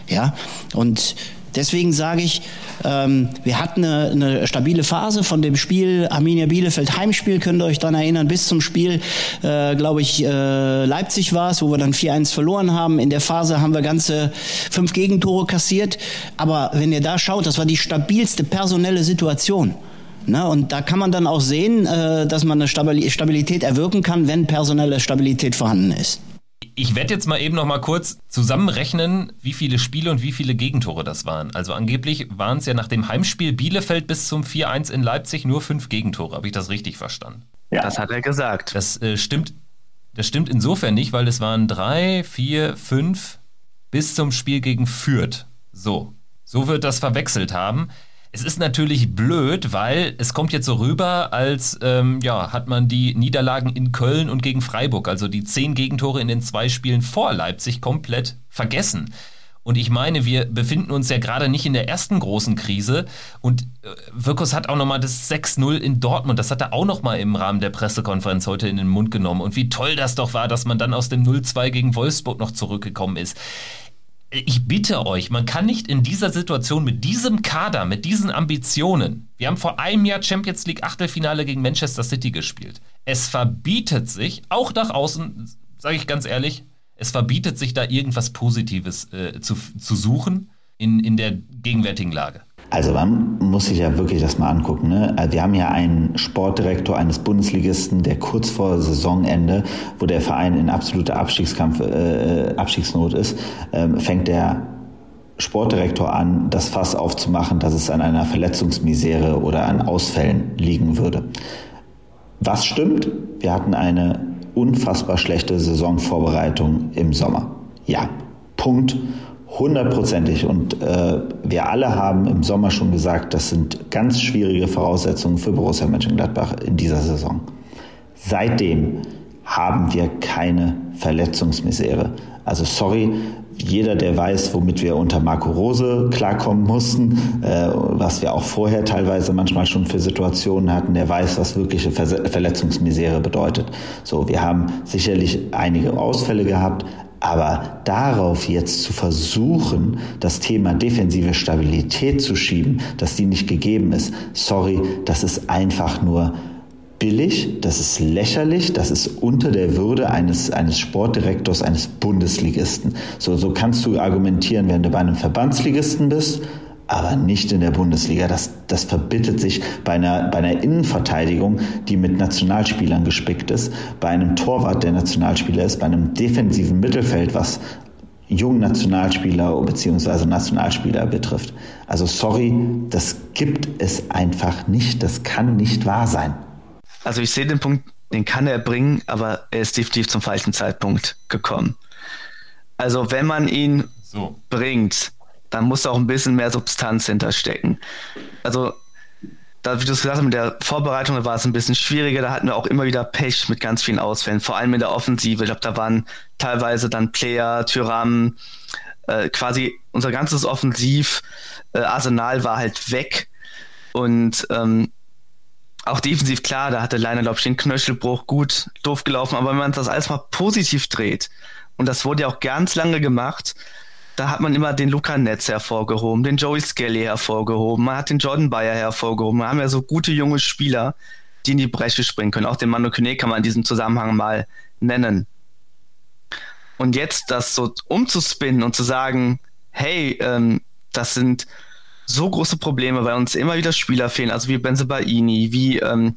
Ja, und Deswegen sage ich, ähm, wir hatten eine, eine, stabile Phase von dem Spiel Arminia Bielefeld Heimspiel, könnt ihr euch daran erinnern, bis zum Spiel, äh, glaube ich, äh, Leipzig war es, wo wir dann 4-1 verloren haben. In der Phase haben wir ganze fünf Gegentore kassiert. Aber wenn ihr da schaut, das war die stabilste personelle Situation. Ne, und da kann man dann auch sehen, äh, dass man eine Stabilität erwirken kann, wenn personelle Stabilität vorhanden ist. Ich werde jetzt mal eben noch mal kurz zusammenrechnen, wie viele Spiele und wie viele Gegentore das waren. Also angeblich waren es ja nach dem Heimspiel Bielefeld bis zum 4-1 in Leipzig nur fünf Gegentore. Habe ich das richtig verstanden? Ja. Das hat er gesagt. Das äh, stimmt. Das stimmt insofern nicht, weil es waren drei, vier, fünf bis zum Spiel gegen Fürth. So. So wird das verwechselt haben. Es ist natürlich blöd, weil es kommt jetzt so rüber, als ähm, ja, hat man die Niederlagen in Köln und gegen Freiburg, also die zehn Gegentore in den zwei Spielen vor Leipzig, komplett vergessen. Und ich meine, wir befinden uns ja gerade nicht in der ersten großen Krise. Und äh, Wirkus hat auch nochmal das 6-0 in Dortmund, das hat er auch nochmal im Rahmen der Pressekonferenz heute in den Mund genommen. Und wie toll das doch war, dass man dann aus dem 0-2 gegen Wolfsburg noch zurückgekommen ist ich bitte euch, man kann nicht in dieser Situation mit diesem Kader, mit diesen Ambitionen, wir haben vor einem Jahr Champions League Achtelfinale gegen Manchester City gespielt. Es verbietet sich, auch nach außen, sage ich ganz ehrlich, es verbietet sich da irgendwas Positives äh, zu, zu suchen in, in der gegenwärtigen Lage. Also man muss sich ja wirklich das mal angucken. Ne? Also wir haben ja einen Sportdirektor eines Bundesligisten, der kurz vor Saisonende, wo der Verein in absoluter Abstiegskampf, äh, Abstiegsnot ist, äh, fängt der Sportdirektor an, das Fass aufzumachen, dass es an einer Verletzungsmisere oder an Ausfällen liegen würde. Was stimmt? Wir hatten eine unfassbar schlechte Saisonvorbereitung im Sommer. Ja, Punkt. Hundertprozentig. Und äh, wir alle haben im Sommer schon gesagt, das sind ganz schwierige Voraussetzungen für Borussia Mönchengladbach in dieser Saison. Seitdem haben wir keine Verletzungsmisere. Also sorry, jeder, der weiß, womit wir unter Marco Rose klarkommen mussten, äh, was wir auch vorher teilweise manchmal schon für Situationen hatten, der weiß, was wirkliche Ver Verletzungsmisere bedeutet. So, wir haben sicherlich einige Ausfälle gehabt, aber darauf jetzt zu versuchen, das Thema defensive Stabilität zu schieben, dass die nicht gegeben ist, sorry, das ist einfach nur billig, das ist lächerlich, das ist unter der Würde eines, eines Sportdirektors, eines Bundesligisten. So, so kannst du argumentieren, wenn du bei einem Verbandsligisten bist, aber nicht in der Bundesliga. Das, das verbittet sich bei einer, bei einer Innenverteidigung, die mit Nationalspielern gespickt ist, bei einem Torwart, der Nationalspieler ist, bei einem defensiven Mittelfeld, was jungen Nationalspieler bzw. Nationalspieler betrifft. Also sorry, das gibt es einfach nicht. Das kann nicht wahr sein. Also ich sehe den Punkt, den kann er bringen, aber er ist definitiv zum falschen Zeitpunkt gekommen. Also wenn man ihn so. bringt, dann muss auch ein bisschen mehr Substanz hinterstecken. Also, da, wie du es gesagt hast, mit der Vorbereitung war es ein bisschen schwieriger. Da hatten wir auch immer wieder Pech mit ganz vielen Ausfällen, vor allem in der Offensive. Ich glaube, da waren teilweise dann Player, Tyram, äh, quasi unser ganzes Offensiv-Arsenal äh, war halt weg. Und ähm, auch defensiv, klar, da hatte Leiner, glaube ich, den Knöchelbruch gut doof gelaufen. Aber wenn man das alles mal positiv dreht, und das wurde ja auch ganz lange gemacht, da hat man immer den Luca Netz hervorgehoben, den Joey Skelly hervorgehoben, man hat den Jordan Bayer hervorgehoben. Wir haben ja so gute junge Spieler, die in die Bresche springen können. Auch den Manu Kone kann man in diesem Zusammenhang mal nennen. Und jetzt das so umzuspinnen und zu sagen, hey, ähm, das sind so große Probleme, weil uns immer wieder Spieler fehlen, also wie Benzebaini, wie ähm,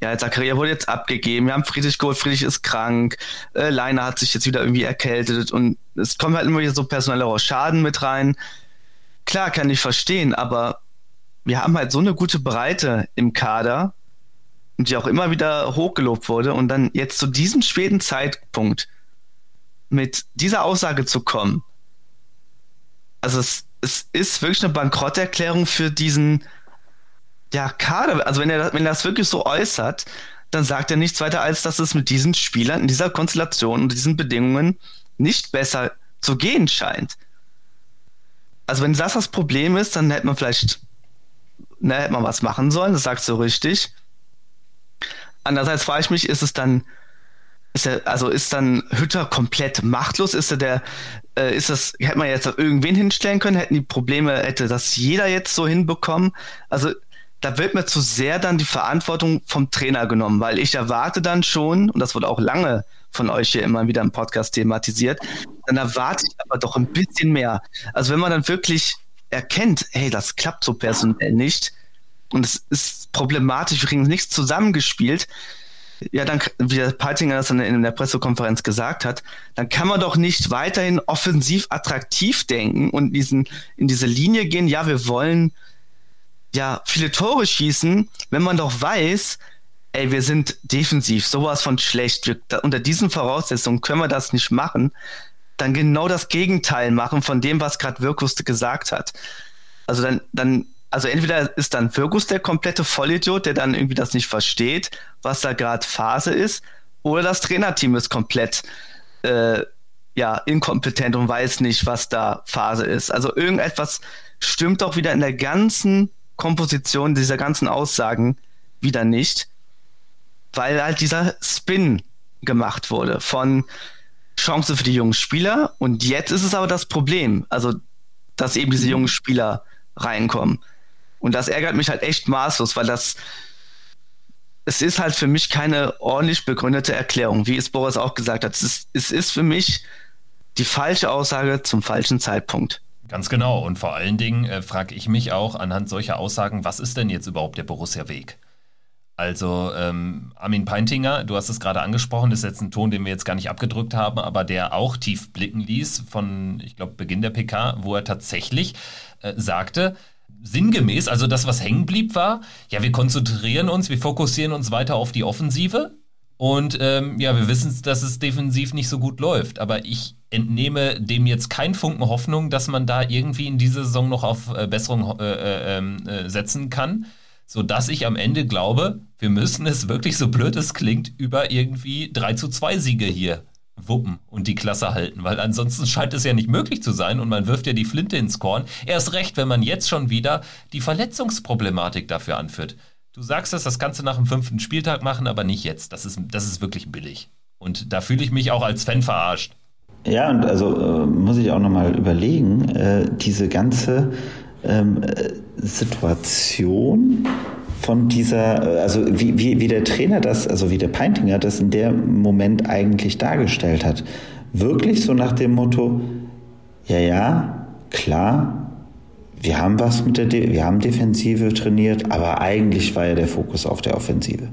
ja, Zakaria wurde jetzt abgegeben, wir haben Friedrich geholt, Friedrich ist krank, äh, Leiner hat sich jetzt wieder irgendwie erkältet und es kommen halt immer wieder so personelle Schaden mit rein. Klar, kann ich verstehen, aber wir haben halt so eine gute Breite im Kader, die auch immer wieder hochgelobt wurde und dann jetzt zu diesem späten Zeitpunkt mit dieser Aussage zu kommen, also es, es ist wirklich eine Bankrotterklärung für diesen ja, Kader, also wenn er, wenn er das wirklich so äußert, dann sagt er nichts weiter, als dass es mit diesen Spielern in dieser Konstellation und diesen Bedingungen nicht besser zu gehen scheint. Also wenn das das Problem ist, dann hätte man vielleicht, na, hätte man was machen sollen, das sagst du richtig. Andererseits frage ich mich, ist es dann, ist er, also ist dann Hütter komplett machtlos? Ist er der, äh, ist das, hätte man jetzt irgendwen hinstellen können? Hätten die Probleme, hätte das jeder jetzt so hinbekommen? Also da wird mir zu sehr dann die Verantwortung vom Trainer genommen, weil ich erwarte dann schon, und das wurde auch lange von euch hier immer wieder im Podcast thematisiert, dann erwarte ich aber doch ein bisschen mehr. Also wenn man dann wirklich erkennt, hey, das klappt so personell nicht und es ist problematisch, wir kriegen nichts zusammengespielt, ja, dann, wie der Peitinger das dann in der Pressekonferenz gesagt hat, dann kann man doch nicht weiterhin offensiv attraktiv denken und diesen, in diese Linie gehen, ja, wir wollen ja, viele Tore schießen, wenn man doch weiß, ey, wir sind defensiv sowas von schlecht. Wir, da, unter diesen Voraussetzungen können wir das nicht machen. Dann genau das Gegenteil machen von dem, was gerade Wirkus gesagt hat. Also dann, dann, also entweder ist dann Wirkus der komplette Vollidiot, der dann irgendwie das nicht versteht, was da gerade Phase ist, oder das Trainerteam ist komplett äh, ja, inkompetent und weiß nicht, was da Phase ist. Also irgendetwas stimmt doch wieder in der ganzen Komposition dieser ganzen Aussagen wieder nicht, weil halt dieser Spin gemacht wurde von Chance für die jungen Spieler und jetzt ist es aber das Problem, also dass eben diese jungen Spieler reinkommen. Und das ärgert mich halt echt maßlos, weil das es ist halt für mich keine ordentlich begründete Erklärung, wie es Boris auch gesagt hat. Es ist, es ist für mich die falsche Aussage zum falschen Zeitpunkt. Ganz genau. Und vor allen Dingen äh, frage ich mich auch anhand solcher Aussagen, was ist denn jetzt überhaupt der Borussia-Weg? Also ähm, Armin Peintinger, du hast es gerade angesprochen, das ist jetzt ein Ton, den wir jetzt gar nicht abgedrückt haben, aber der auch tief blicken ließ von, ich glaube, Beginn der PK, wo er tatsächlich äh, sagte, sinngemäß, also das, was hängen blieb, war, ja, wir konzentrieren uns, wir fokussieren uns weiter auf die Offensive und ähm, ja, wir wissen, dass es defensiv nicht so gut läuft, aber ich entnehme dem jetzt kein Funken Hoffnung, dass man da irgendwie in dieser Saison noch auf äh, Besserung äh, äh, ähm, äh, setzen kann, sodass ich am Ende glaube, wir müssen es wirklich, so blöd es klingt, über irgendwie 3 zu 2 Siege hier wuppen und die Klasse halten, weil ansonsten scheint es ja nicht möglich zu sein und man wirft ja die Flinte ins Korn. Erst recht, wenn man jetzt schon wieder die Verletzungsproblematik dafür anführt. Du sagst, dass das Ganze nach dem fünften Spieltag machen, aber nicht jetzt. Das ist, das ist wirklich billig. Und da fühle ich mich auch als Fan verarscht. Ja, und also äh, muss ich auch nochmal überlegen, äh, diese ganze ähm, äh, Situation von dieser, äh, also wie, wie, wie der Trainer das, also wie der Peintinger das in dem Moment eigentlich dargestellt hat. Wirklich so nach dem Motto, ja, ja, klar, wir haben was mit der, De wir haben Defensive trainiert, aber eigentlich war ja der Fokus auf der Offensive.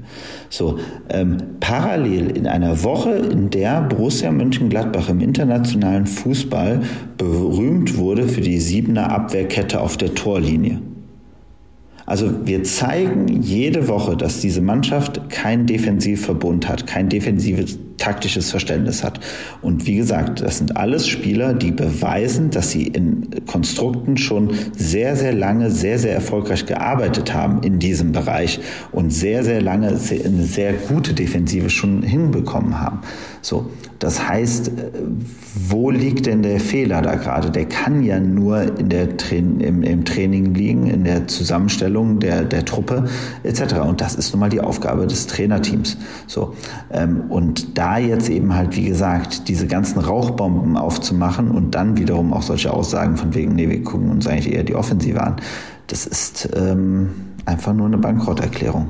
So, ähm, parallel in einer Woche, in der Borussia Mönchengladbach im internationalen Fußball berühmt wurde für die siebener Abwehrkette auf der Torlinie. Also wir zeigen jede Woche, dass diese Mannschaft keinen Defensivverbund hat, kein defensives taktisches Verständnis hat. Und wie gesagt, das sind alles Spieler, die beweisen, dass sie in Konstrukten schon sehr, sehr lange, sehr, sehr erfolgreich gearbeitet haben in diesem Bereich und sehr, sehr lange eine sehr gute Defensive schon hinbekommen haben. So, das heißt, wo liegt denn der Fehler da gerade? Der kann ja nur in der Tra im, im, Training liegen, in der Zusammenstellung der, der Truppe etc. Und das ist nun mal die Aufgabe des Trainerteams. So, ähm, und da jetzt eben halt, wie gesagt, diese ganzen Rauchbomben aufzumachen und dann wiederum auch solche Aussagen von wegen, nee, wir gucken uns eigentlich eher die Offensive an, das ist ähm, einfach nur eine Bankrotterklärung.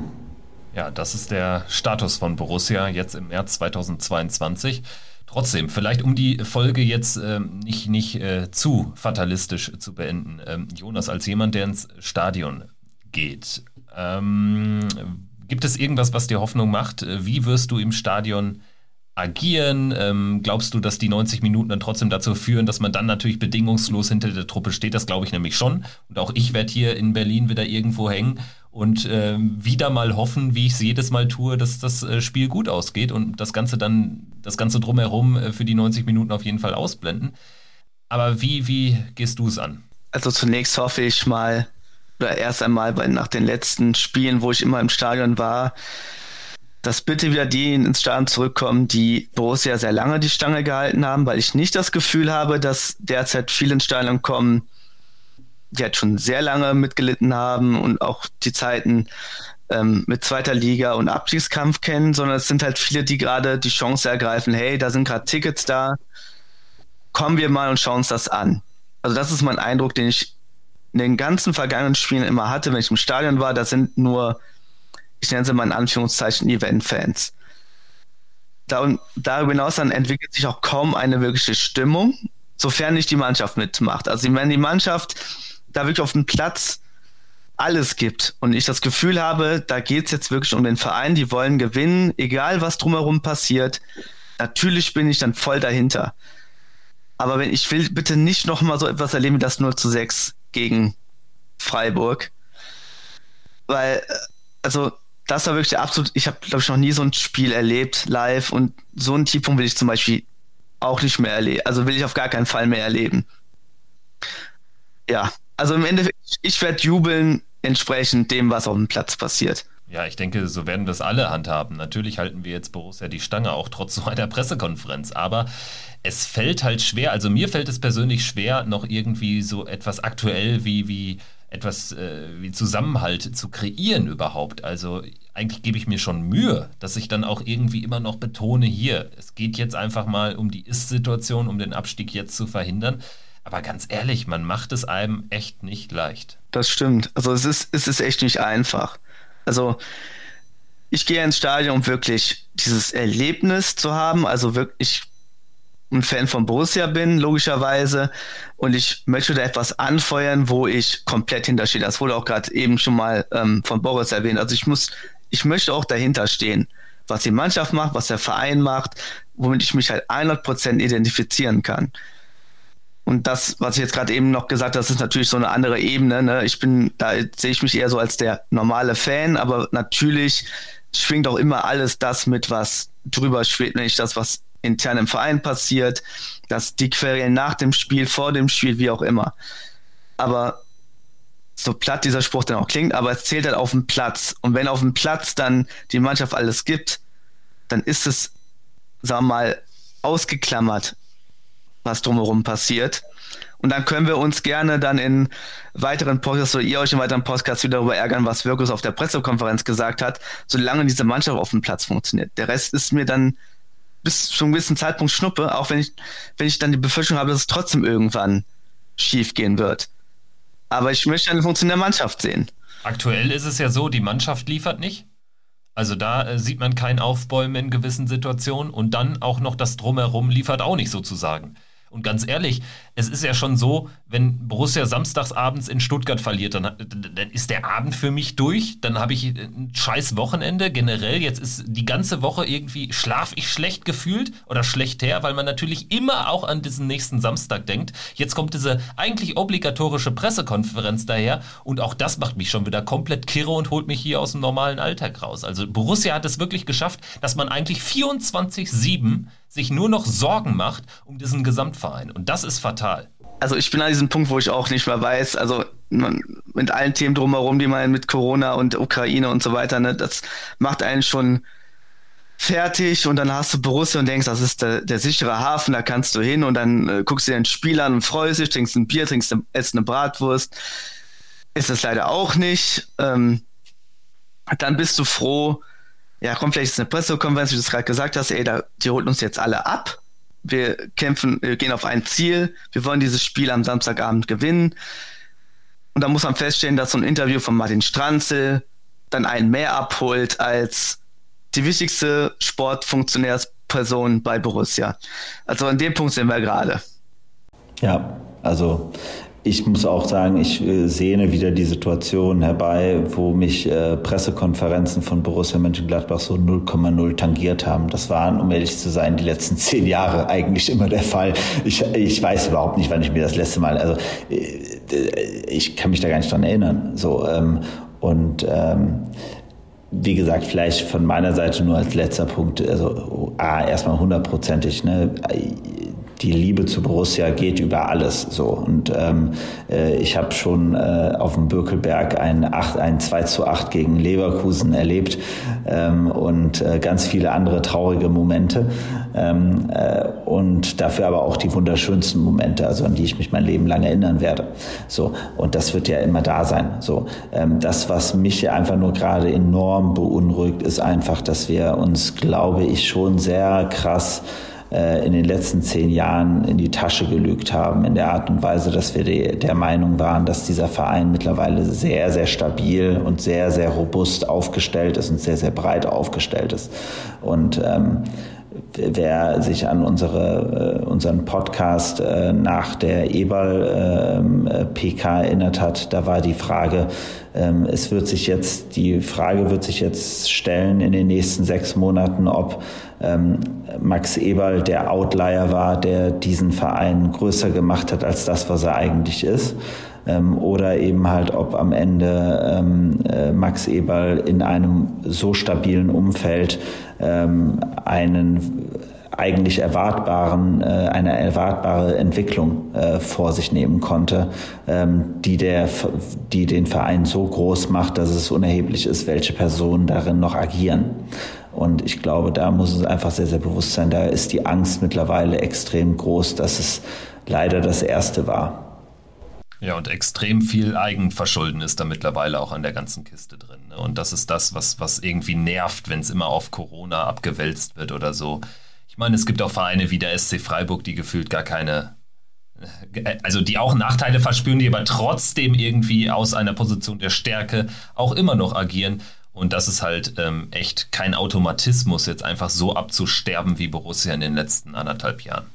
Ja, das ist der Status von Borussia jetzt im März 2022. Trotzdem, vielleicht um die Folge jetzt ähm, nicht, nicht äh, zu fatalistisch zu beenden. Ähm, Jonas, als jemand, der ins Stadion geht, ähm, gibt es irgendwas, was dir Hoffnung macht? Wie wirst du im Stadion agieren? Ähm, glaubst du, dass die 90 Minuten dann trotzdem dazu führen, dass man dann natürlich bedingungslos hinter der Truppe steht? Das glaube ich nämlich schon. Und auch ich werde hier in Berlin wieder irgendwo hängen und äh, wieder mal hoffen, wie ich es jedes Mal tue, dass das äh, Spiel gut ausgeht und das Ganze dann, das Ganze drumherum äh, für die 90 Minuten auf jeden Fall ausblenden. Aber wie, wie gehst du es an? Also zunächst hoffe ich mal, oder erst einmal bei, nach den letzten Spielen, wo ich immer im Stadion war, dass bitte wieder die ins Stadion zurückkommen, die Borussia sehr lange die Stange gehalten haben, weil ich nicht das Gefühl habe, dass derzeit viele ins Stadion kommen, die halt schon sehr lange mitgelitten haben und auch die Zeiten ähm, mit zweiter Liga und Abstiegskampf kennen, sondern es sind halt viele, die gerade die Chance ergreifen, hey, da sind gerade Tickets da, kommen wir mal und schauen uns das an. Also das ist mein Eindruck, den ich in den ganzen vergangenen Spielen immer hatte, wenn ich im Stadion war, das sind nur ich nenne sie mal in Anführungszeichen Event-Fans. Da, darüber hinaus dann entwickelt sich auch kaum eine wirkliche Stimmung, sofern nicht die Mannschaft mitmacht. Also wenn die Mannschaft da wirklich auf dem Platz alles gibt und ich das Gefühl habe, da geht es jetzt wirklich um den Verein, die wollen gewinnen, egal was drumherum passiert, natürlich bin ich dann voll dahinter. Aber wenn ich will bitte nicht nochmal so etwas erleben wie das 0 zu 6 gegen Freiburg. Weil, äh, also das war wirklich absolut, ich habe, glaube ich, noch nie so ein Spiel erlebt live und so einen Tiefpunkt will ich zum Beispiel auch nicht mehr erleben. Also will ich auf gar keinen Fall mehr erleben. Ja, also im Endeffekt, ich werde jubeln entsprechend dem, was auf dem Platz passiert. Ja, ich denke, so werden das alle handhaben. Natürlich halten wir jetzt Borussia die Stange, auch trotz so einer Pressekonferenz. Aber es fällt halt schwer, also mir fällt es persönlich schwer, noch irgendwie so etwas aktuell wie, wie etwas äh, wie Zusammenhalt zu kreieren überhaupt. Also eigentlich gebe ich mir schon Mühe, dass ich dann auch irgendwie immer noch betone, hier, es geht jetzt einfach mal um die Ist-Situation, um den Abstieg jetzt zu verhindern. Aber ganz ehrlich, man macht es einem echt nicht leicht. Das stimmt. Also es ist, es ist echt nicht einfach. Also ich gehe ins Stadion, um wirklich dieses Erlebnis zu haben, also wirklich ein Fan von Borussia bin, logischerweise, und ich möchte da etwas anfeuern, wo ich komplett hinterstehe. Das wurde auch gerade eben schon mal ähm, von Boris erwähnt. Also ich muss, ich möchte auch dahinter stehen, was die Mannschaft macht, was der Verein macht, womit ich mich halt 100% identifizieren kann. Und das, was ich jetzt gerade eben noch gesagt habe, das ist natürlich so eine andere Ebene. Ne? Ich bin, da sehe ich mich eher so als der normale Fan, aber natürlich schwingt auch immer alles das mit, was drüber schwebt, nämlich das, was intern im Verein passiert, dass die Querelen nach dem Spiel, vor dem Spiel, wie auch immer. Aber so platt dieser Spruch dann auch klingt, aber es zählt halt auf dem Platz. Und wenn auf dem Platz dann die Mannschaft alles gibt, dann ist es, sagen wir mal, ausgeklammert, was drumherum passiert. Und dann können wir uns gerne dann in weiteren Podcasts oder ihr euch in weiteren Podcasts wieder darüber ärgern, was Wirkus auf der Pressekonferenz gesagt hat, solange diese Mannschaft auf dem Platz funktioniert. Der Rest ist mir dann bis zu einem gewissen Zeitpunkt schnuppe, auch wenn ich, wenn ich dann die Befürchtung habe, dass es trotzdem irgendwann schief gehen wird. Aber ich möchte eine funktionierende Mannschaft sehen. Aktuell ist es ja so, die Mannschaft liefert nicht. Also da äh, sieht man kein Aufbäumen in gewissen Situationen und dann auch noch das Drumherum liefert auch nicht sozusagen. Und ganz ehrlich, es ist ja schon so, wenn Borussia samstagsabends in Stuttgart verliert, dann, dann ist der Abend für mich durch. Dann habe ich ein scheiß Wochenende generell. Jetzt ist die ganze Woche irgendwie, schlaf ich schlecht gefühlt oder schlecht her, weil man natürlich immer auch an diesen nächsten Samstag denkt. Jetzt kommt diese eigentlich obligatorische Pressekonferenz daher und auch das macht mich schon wieder komplett kirre und holt mich hier aus dem normalen Alltag raus. Also Borussia hat es wirklich geschafft, dass man eigentlich 24-7 sich nur noch Sorgen macht um diesen Gesamtverein. Und das ist fatal. Also ich bin an diesem Punkt, wo ich auch nicht mehr weiß, also man, mit allen Themen drumherum, die man mit Corona und Ukraine und so weiter, ne, das macht einen schon fertig und dann hast du Borussia und denkst, das ist der, der sichere Hafen, da kannst du hin und dann äh, guckst du dir ein Spiel an und freust dich, trinkst ein Bier, trinkst esst eine Bratwurst. Ist es leider auch nicht. Ähm, dann bist du froh, ja, komm, vielleicht ist eine Pressekonferenz, wie du es gerade gesagt hast, ey, da, die holt uns jetzt alle ab. Wir kämpfen, wir gehen auf ein Ziel. Wir wollen dieses Spiel am Samstagabend gewinnen. Und da muss man feststellen, dass so ein Interview von Martin Stranzel dann einen mehr abholt als die wichtigste Sportfunktionärsperson bei Borussia. Also an dem Punkt sind wir gerade. Ja, also ich muss auch sagen, ich äh, sehne wieder die Situation herbei, wo mich äh, Pressekonferenzen von Borussia Mönchengladbach so 0,0 tangiert haben. Das waren, um ehrlich zu sein, die letzten zehn Jahre eigentlich immer der Fall. Ich, ich weiß überhaupt nicht, wann ich mir das letzte Mal, also äh, ich kann mich da gar nicht dran erinnern. So ähm, und ähm, wie gesagt, vielleicht von meiner Seite nur als letzter Punkt, also A, erstmal hundertprozentig, ne? Die Liebe zu Borussia geht über alles so. Und ähm, äh, ich habe schon äh, auf dem Birkelberg ein, 8, ein 2 zu 8 gegen Leverkusen erlebt ähm, und äh, ganz viele andere traurige Momente. Ähm, äh, und dafür aber auch die wunderschönsten Momente, also an die ich mich mein Leben lang erinnern werde. So, und das wird ja immer da sein. So, ähm, das, was mich ja einfach nur gerade enorm beunruhigt, ist einfach, dass wir uns, glaube ich, schon sehr krass in den letzten zehn Jahren in die Tasche gelügt haben, in der Art und Weise, dass wir die, der Meinung waren, dass dieser Verein mittlerweile sehr, sehr stabil und sehr, sehr robust aufgestellt ist und sehr, sehr breit aufgestellt ist. Und ähm, wer sich an unsere, äh, unseren Podcast äh, nach der Eberl-PK äh, erinnert hat, da war die Frage, ähm, es wird sich jetzt, die Frage wird sich jetzt stellen in den nächsten sechs Monaten, ob ähm, Max Eberl der Outlier war, der diesen Verein größer gemacht hat als das, was er eigentlich ist. Ähm, oder eben halt, ob am Ende ähm, äh, Max Eberl in einem so stabilen Umfeld ähm, einen eigentlich erwartbaren, äh, eine erwartbare Entwicklung äh, vor sich nehmen konnte, ähm, die, der, die den Verein so groß macht, dass es unerheblich ist, welche Personen darin noch agieren. Und ich glaube, da muss es einfach sehr, sehr bewusst sein, da ist die Angst mittlerweile extrem groß, dass es leider das Erste war. Ja, und extrem viel Eigenverschulden ist da mittlerweile auch an der ganzen Kiste drin. Ne? Und das ist das, was, was irgendwie nervt, wenn es immer auf Corona abgewälzt wird oder so. Ich meine, es gibt auch Vereine wie der SC Freiburg, die gefühlt gar keine, äh, also die auch Nachteile verspüren, die aber trotzdem irgendwie aus einer Position der Stärke auch immer noch agieren. Und das ist halt ähm, echt kein Automatismus, jetzt einfach so abzusterben wie Borussia in den letzten anderthalb Jahren.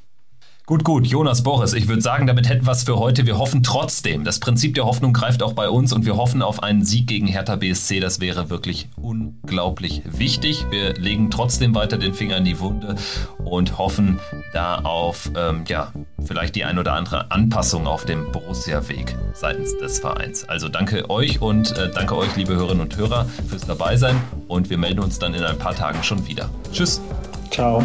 Gut, gut, Jonas Boris, ich würde sagen, damit hätten wir es für heute. Wir hoffen trotzdem. Das Prinzip der Hoffnung greift auch bei uns und wir hoffen auf einen Sieg gegen Hertha BSC. Das wäre wirklich unglaublich wichtig. Wir legen trotzdem weiter den Finger in die Wunde und hoffen da auf, ähm, ja, vielleicht die ein oder andere Anpassung auf dem Borussia-Weg seitens des Vereins. Also danke euch und äh, danke euch, liebe Hörerinnen und Hörer, fürs Dabeisein und wir melden uns dann in ein paar Tagen schon wieder. Tschüss. Ciao.